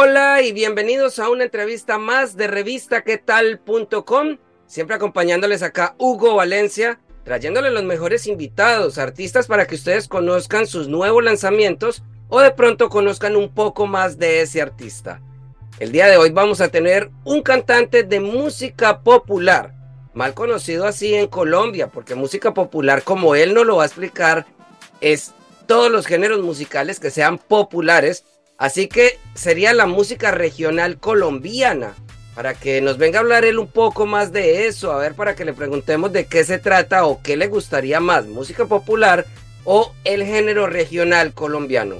Hola y bienvenidos a una entrevista más de revistaquetal.com. Siempre acompañándoles acá Hugo Valencia, trayéndole los mejores invitados, artistas para que ustedes conozcan sus nuevos lanzamientos o de pronto conozcan un poco más de ese artista. El día de hoy vamos a tener un cantante de música popular, mal conocido así en Colombia, porque música popular, como él nos lo va a explicar, es todos los géneros musicales que sean populares, así que sería la música regional colombiana. Para que nos venga a hablar él un poco más de eso, a ver, para que le preguntemos de qué se trata o qué le gustaría más, música popular o el género regional colombiano.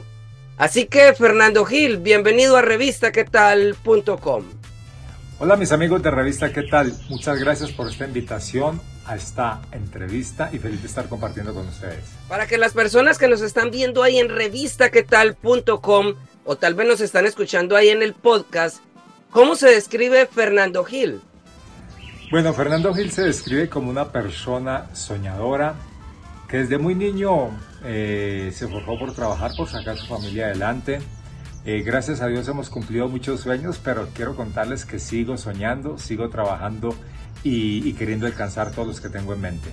Así que Fernando Gil, bienvenido a revistaquetal.com. Hola mis amigos de Revista ¿Qué tal? Muchas gracias por esta invitación a esta entrevista y feliz de estar compartiendo con ustedes. Para que las personas que nos están viendo ahí en revistaquetal.com o tal vez nos están escuchando ahí en el podcast, ¿cómo se describe Fernando Gil? Bueno, Fernando Gil se describe como una persona soñadora que desde muy niño eh, se forjó por trabajar, por sacar su familia adelante. Eh, gracias a Dios hemos cumplido muchos sueños, pero quiero contarles que sigo soñando, sigo trabajando y, y queriendo alcanzar todos los que tengo en mente.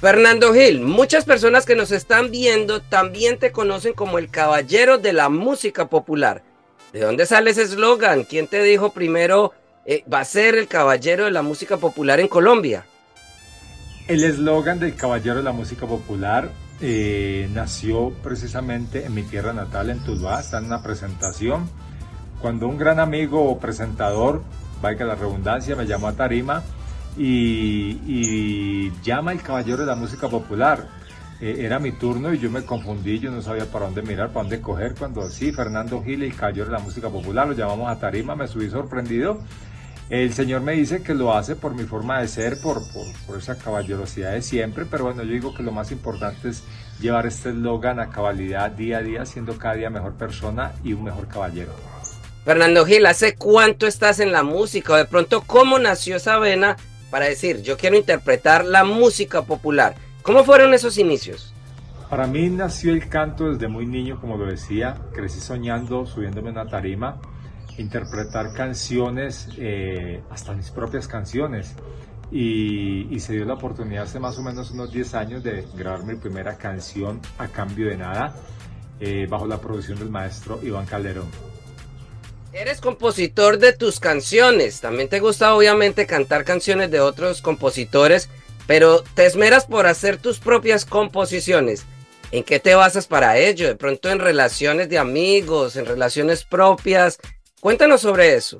Fernando Gil, muchas personas que nos están viendo también te conocen como el caballero de la música popular. ¿De dónde sale ese eslogan? ¿Quién te dijo primero eh, va a ser el caballero de la música popular en Colombia? El eslogan del caballero de la música popular eh, nació precisamente en mi tierra natal, en Tuluá, está en una presentación. Cuando un gran amigo o presentador, valga la redundancia, me llamó a Tarima y, llama el caballero de la música popular. Eh, era mi turno y yo me confundí, yo no sabía para dónde mirar, para dónde coger, cuando sí, Fernando Gil, el caballero de la música popular, lo llamamos a Tarima, me subí sorprendido. El Señor me dice que lo hace por mi forma de ser, por, por, por esa caballerosidad de siempre, pero bueno, yo digo que lo más importante es llevar este eslogan a cabalidad día a día, siendo cada día mejor persona y un mejor caballero. Fernando Gil, ¿hace cuánto estás en la música? De pronto, ¿cómo nació esa vena para decir, yo quiero interpretar la música popular? ¿Cómo fueron esos inicios? Para mí nació el canto desde muy niño, como lo decía, crecí soñando, subiéndome a una tarima, interpretar canciones, eh, hasta mis propias canciones. Y, se dio la oportunidad hace más o menos unos 10 años de grabar mi primera canción a cambio de nada, eh, bajo la producción del maestro Iván Calderón. Eres compositor de tus canciones, también te gusta obviamente cantar canciones de otros compositores, pero te esmeras por hacer tus propias composiciones. ¿En qué te basas para ello? De pronto en relaciones de amigos, en relaciones propias. Cuéntanos sobre eso.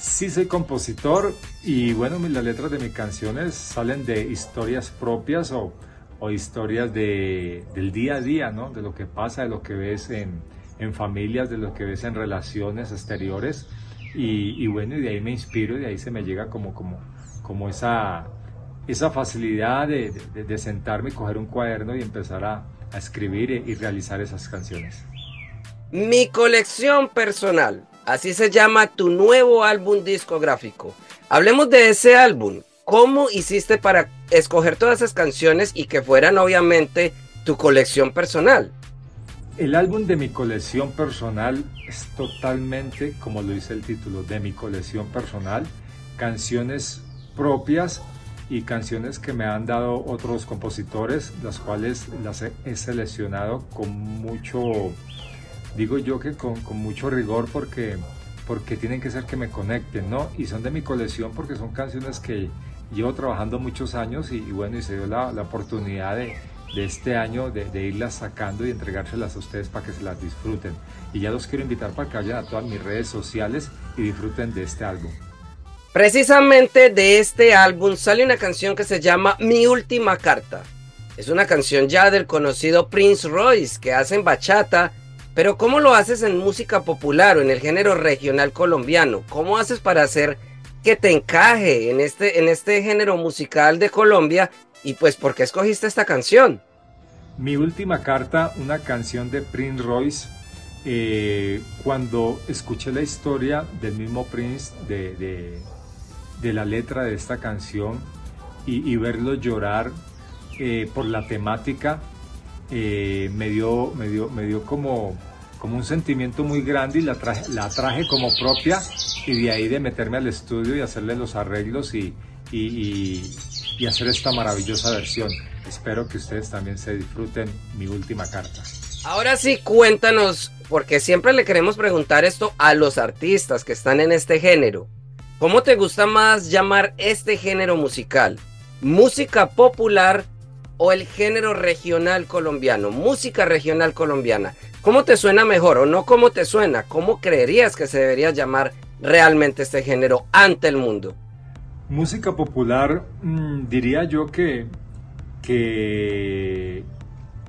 Sí, soy compositor y bueno, las letras de mis canciones salen de historias propias o, historias de, del día a día, ¿no? De lo que pasa, de lo que ves en, en familias, de lo que ves en relaciones exteriores. Y, y, bueno, y de ahí me inspiro y de ahí se me llega como, como, como esa, esa facilidad de, de, sentarme y coger un cuaderno y empezar a, a escribir y realizar esas canciones. Mi colección personal. Así se llama tu nuevo álbum discográfico. Hablemos de ese álbum. ¿Cómo hiciste para escoger todas esas canciones y que fueran obviamente tu colección personal? El álbum de mi colección personal es totalmente, como lo dice el título, de mi colección personal. Canciones propias y canciones que me han dado otros compositores, las cuales las he seleccionado con mucho digo yo que con, mucho rigor porque, porque tienen que ser que me conecten, ¿no? Y son de mi colección porque son canciones que llevo trabajando muchos años y, y bueno, y se dio la, la oportunidad de, de, este año de, de, irlas sacando y entregárselas a ustedes para que se las disfruten. Y ya los quiero invitar para que vayan a todas mis redes sociales y disfruten de este álbum. Precisamente de este álbum sale una canción que se llama Mi Última Carta. Es una canción ya del conocido Prince Royce que hace en bachata, pero ¿cómo lo haces en música popular o en el género regional colombiano? ¿Cómo haces para hacer que te encaje en este, en este género musical de Colombia? Y pues, ¿por qué escogiste esta canción? Mi última carta, una canción de Prince Royce. Eh, cuando escuché la historia del mismo Prince, de, de, la letra de esta canción y, verlo llorar eh, por la temática, eh, me, dio, me, dio, me dio como, como un sentimiento muy grande y la traje, la traje como propia y de ahí de meterme al estudio y hacerle los arreglos y, y, hacer esta maravillosa versión. Espero que ustedes también se disfruten mi última carta. Ahora sí, cuéntanos, porque siempre le queremos preguntar esto a los artistas que están en este género. ¿Cómo te gusta más llamar este género musical? ¿Música popular o el género regional colombiano, música regional colombiana. ¿Cómo te suena mejor o no cómo te suena? ¿Cómo creerías que se debería llamar realmente este género ante el mundo? Música popular, mm, diría yo que, que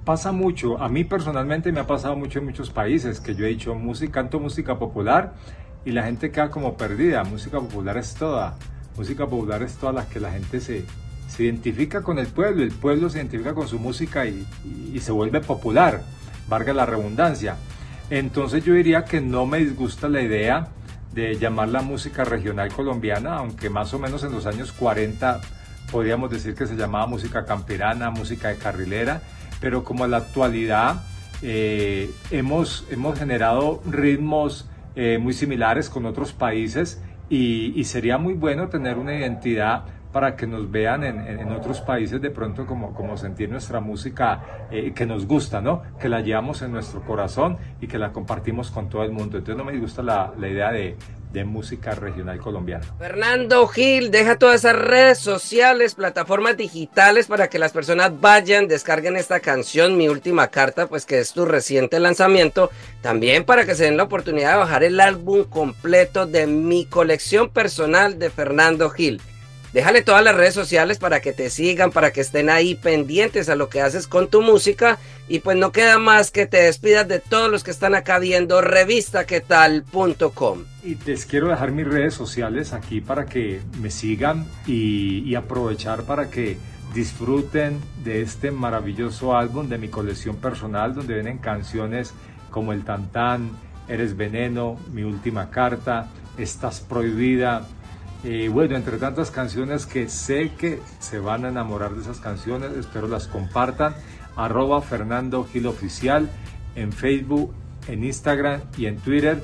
pasa mucho. A mí personalmente me ha pasado mucho en muchos países que yo he dicho música, canto música popular y la gente queda como perdida. Música popular es toda. Música popular es toda la que la gente se, se identifica con el pueblo, el pueblo se identifica con su música y, se vuelve popular, valga la redundancia. Entonces yo diría que no me disgusta la idea de llamar la música regional colombiana, aunque más o menos en los años 40 podríamos decir que se llamaba música camperana, música de carrilera, pero como en la actualidad eh, hemos, hemos generado ritmos eh, muy similares con otros países y, y sería muy bueno tener una identidad para que nos vean en, otros países de pronto como, sentir nuestra música eh, que nos gusta, ¿no? Que la llevamos en nuestro corazón y que la compartimos con todo el mundo. Entonces no me gusta la, idea de, de música regional colombiana. Fernando Gil, deja todas esas redes sociales, plataformas digitales para que las personas vayan, descarguen esta canción, mi última carta, pues que es tu reciente lanzamiento, también para que se den la oportunidad de bajar el álbum completo de mi colección personal de Fernando Gil. Déjale todas las redes sociales para que te sigan, para que estén ahí pendientes a lo que haces con tu música. Y pues no queda más que te despidas de todos los que están acá viendo revistaquetal.com. Y les quiero dejar mis redes sociales aquí para que me sigan y, y aprovechar para que disfruten de este maravilloso álbum de mi colección personal donde vienen canciones como El Tantán, Eres Veneno, Mi Última Carta, Estás Prohibida, y bueno, entre tantas canciones que sé que se van a enamorar de esas canciones, espero las compartan. Arroba Fernando Gil Oficial en Facebook, en Instagram y en Twitter.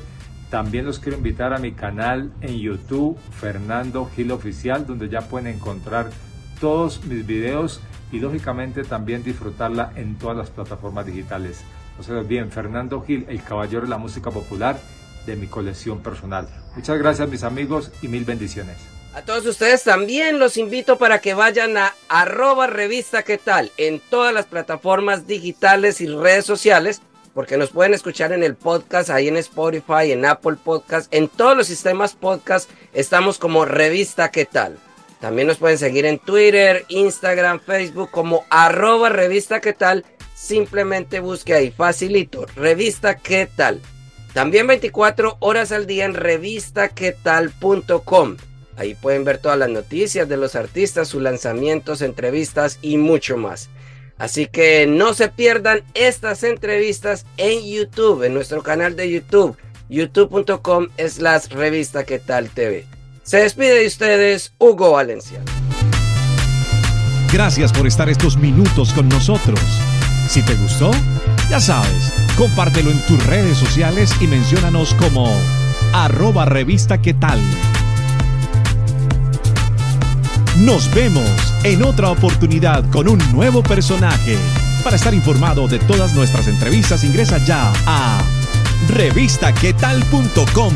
También los quiero invitar a mi canal en YouTube, Fernando Gil Oficial, donde ya pueden encontrar todos mis videos y lógicamente también disfrutarla en todas las plataformas digitales. O sea, bien, Fernando Gil, el caballero de la música popular de mi colección personal. Muchas gracias mis amigos y mil bendiciones. A todos ustedes también los invito para que vayan a arroba revista qué tal en todas las plataformas digitales y redes sociales, porque nos pueden escuchar en el podcast, ahí en Spotify, en Apple Podcast, en todos los sistemas podcast estamos como revista qué tal. También nos pueden seguir en Twitter, Instagram, Facebook como arroba revista qué tal. Simplemente busque ahí, facilito, revista qué tal. También 24 horas al día en revistaquetal.com. Ahí pueden ver todas las noticias de los artistas, sus lanzamientos, entrevistas y mucho más. Así que no se pierdan estas entrevistas en YouTube, en nuestro canal de YouTube, youtube.com slash revista que tal TV. Se despide de ustedes Hugo Valencia. Gracias por estar estos minutos con nosotros. Si te gustó, ya sabes, compártelo en tus redes sociales y menciónanos como arroba revista qué. Nos vemos en otra oportunidad con un nuevo personaje. Para estar informado de todas nuestras entrevistas ingresa ya a revistaquetal.com.